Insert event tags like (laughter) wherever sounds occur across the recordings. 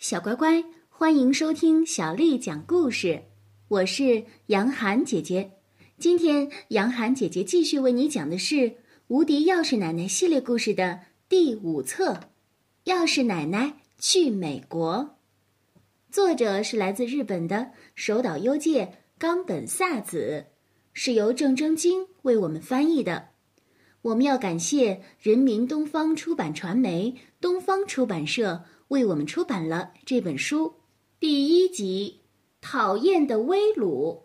小乖乖，欢迎收听小丽讲故事。我是杨涵姐姐。今天，杨涵姐姐继续为你讲的是《无敌钥匙奶奶》系列故事的第五册《钥匙奶奶去美国》。作者是来自日本的手岛优介、冈本萨子，是由郑征京为我们翻译的。我们要感谢人民东方出版传媒、东方出版社为我们出版了这本书。第一集，讨厌的威鲁。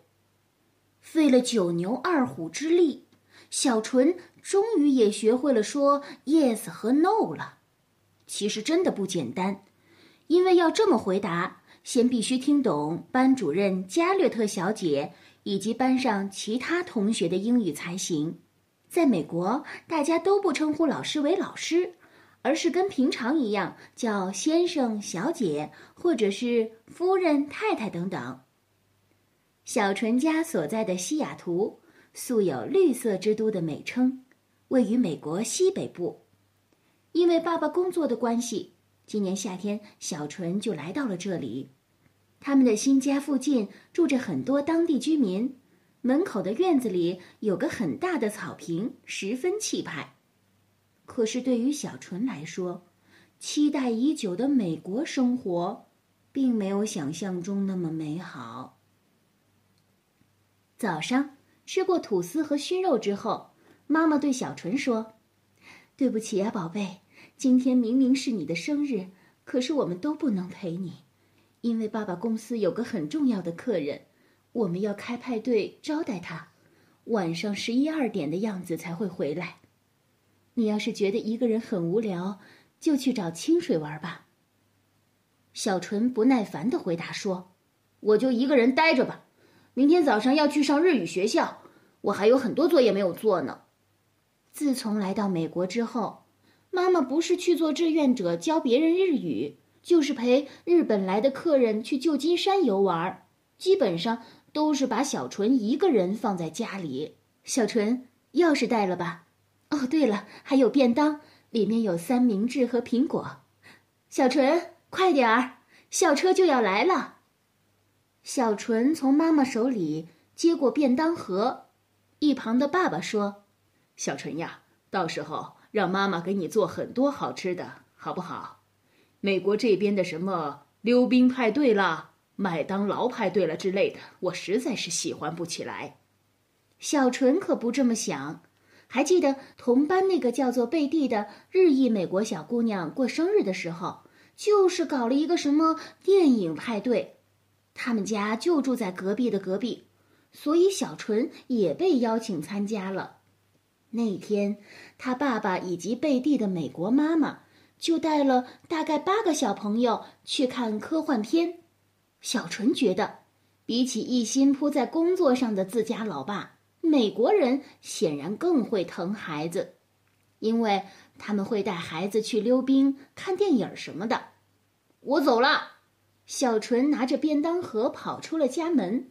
费了九牛二虎之力，小纯终于也学会了说 yes 和 no 了。其实真的不简单，因为要这么回答，先必须听懂班主任加略特小姐以及班上其他同学的英语才行。在美国，大家都不称呼老师为老师，而是跟平常一样叫先生、小姐，或者是夫人、太太等等。小纯家所在的西雅图素有“绿色之都”的美称，位于美国西北部。因为爸爸工作的关系，今年夏天小纯就来到了这里。他们的新家附近住着很多当地居民。门口的院子里有个很大的草坪，十分气派。可是对于小纯来说，期待已久的美国生活，并没有想象中那么美好。早上吃过吐司和熏肉之后，妈妈对小纯说：“对不起啊，宝贝，今天明明是你的生日，可是我们都不能陪你，因为爸爸公司有个很重要的客人。”我们要开派对招待他，晚上十一二点的样子才会回来。你要是觉得一个人很无聊，就去找清水玩吧。小纯不耐烦的回答说：“我就一个人待着吧，明天早上要去上日语学校，我还有很多作业没有做呢。”自从来到美国之后，妈妈不是去做志愿者教别人日语，就是陪日本来的客人去旧金山游玩，基本上。都是把小纯一个人放在家里。小纯，钥匙带了吧？哦，对了，还有便当，里面有三明治和苹果。小纯，快点儿，校车就要来了。小纯从妈妈手里接过便当盒，一旁的爸爸说：“小纯呀，到时候让妈妈给你做很多好吃的，好不好？美国这边的什么溜冰派对啦。”麦当劳派对了之类的，我实在是喜欢不起来。小纯可不这么想。还记得同班那个叫做贝蒂的日裔美国小姑娘过生日的时候，就是搞了一个什么电影派对。他们家就住在隔壁的隔壁，所以小纯也被邀请参加了。那天，他爸爸以及贝蒂的美国妈妈就带了大概八个小朋友去看科幻片。小纯觉得，比起一心扑在工作上的自家老爸，美国人显然更会疼孩子，因为他们会带孩子去溜冰、看电影什么的。我走了，小纯拿着便当盒跑出了家门。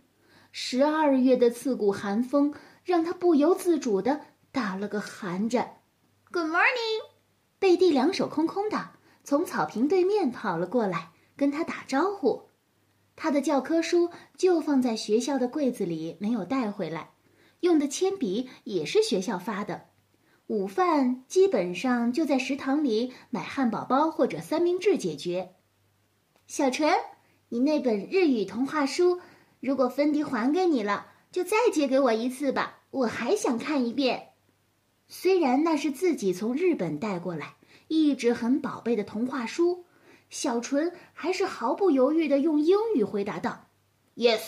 十二月的刺骨寒风让他不由自主的打了个寒战。Good morning，贝蒂两手空空的从草坪对面跑了过来，跟他打招呼。他的教科书就放在学校的柜子里，没有带回来。用的铅笔也是学校发的。午饭基本上就在食堂里买汉堡包或者三明治解决。小纯，你那本日语童话书，如果芬迪还给你了，就再借给我一次吧，我还想看一遍。虽然那是自己从日本带过来，一直很宝贝的童话书。小纯还是毫不犹豫地用英语回答道：“Yes。”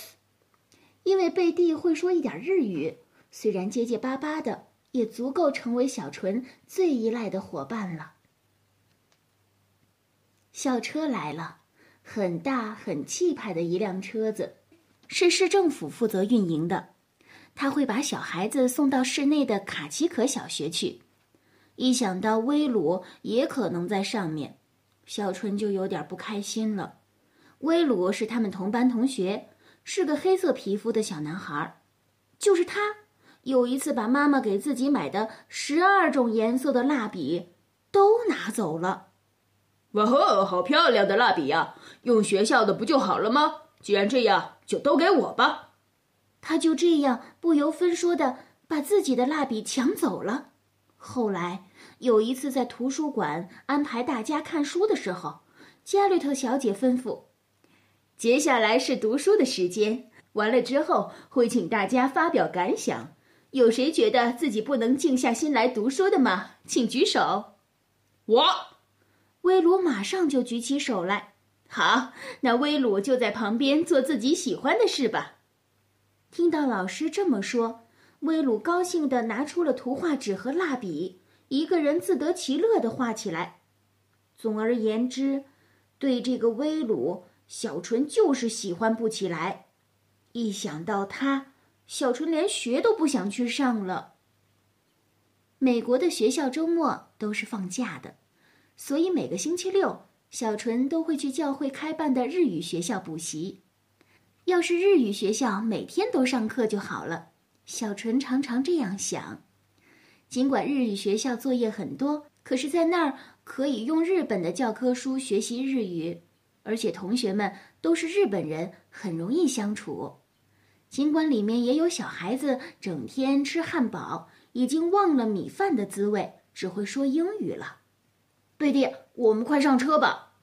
因为贝蒂会说一点日语，虽然结结巴巴的，也足够成为小纯最依赖的伙伴了。校车来了，很大很气派的一辆车子，是市政府负责运营的。他会把小孩子送到市内的卡奇可小学去。一想到威鲁也可能在上面。小纯就有点不开心了。威鲁是他们同班同学，是个黑色皮肤的小男孩。就是他，有一次把妈妈给自己买的十二种颜色的蜡笔都拿走了。哇吼，好漂亮的蜡笔呀！用学校的不就好了吗？既然这样，就都给我吧。他就这样不由分说的把自己的蜡笔抢走了。后来有一次在图书馆安排大家看书的时候，加略特小姐吩咐：“接下来是读书的时间，完了之后会请大家发表感想。有谁觉得自己不能静下心来读书的吗？请举手。”我，威鲁马上就举起手来。好，那威鲁就在旁边做自己喜欢的事吧。听到老师这么说，威鲁高兴地拿出了图画纸和蜡笔，一个人自得其乐地画起来。总而言之，对这个威鲁，小纯就是喜欢不起来。一想到他，小纯连学都不想去上了。美国的学校周末都是放假的，所以每个星期六，小纯都会去教会开办的日语学校补习。要是日语学校每天都上课就好了，小纯常常这样想。尽管日语学校作业很多，可是在那儿可以用日本的教科书学习日语，而且同学们都是日本人，很容易相处。尽管里面也有小孩子整天吃汉堡。已经忘了米饭的滋味，只会说英语了。贝蒂，我们快上车吧。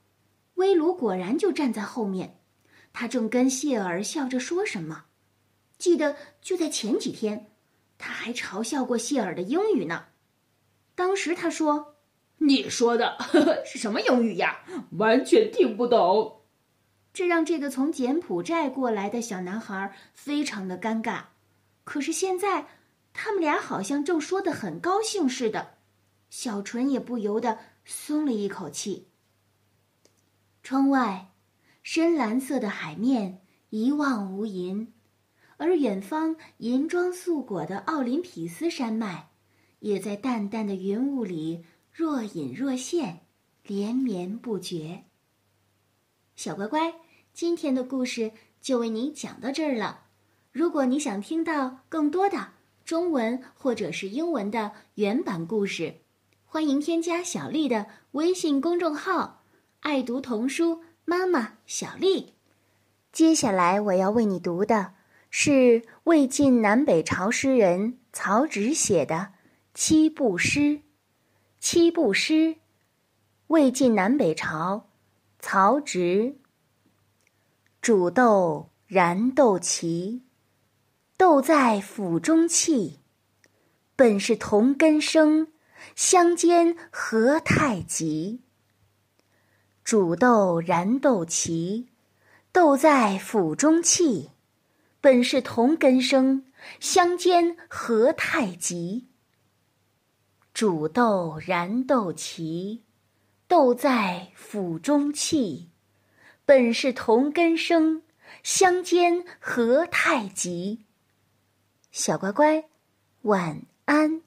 威鲁果然就站在后面，他正跟谢尔笑着说什么。记得就在前几天，他还嘲笑过谢尔的英语呢。当时他说：“你说的 (laughs) 是什么英语呀？完全听不懂。”这让这个从柬埔寨过来的小男孩非常的尴尬。可是现在。他们俩好像正说得很高兴似的，小纯也不由得松了一口气。窗外，深蓝色的海面一望无垠，而远方银装素裹的奥林匹斯山脉，也在淡淡的云雾里若隐若现，连绵不绝。小乖乖，今天的故事就为你讲到这儿了。如果你想听到更多的，中文或者是英文的原版故事，欢迎添加小丽的微信公众号“爱读童书妈妈小丽”。接下来我要为你读的是魏晋南北朝诗人曹植写的七步诗。七步诗，魏晋南北朝，曹植。煮豆燃豆萁。豆在釜中泣，本是同根生，相煎何太急。煮豆燃豆萁，豆在釜中泣，本是同根生，相煎何太急。煮豆燃豆萁，豆在釜中泣，本是同根生，相煎何太急。小乖乖，晚安。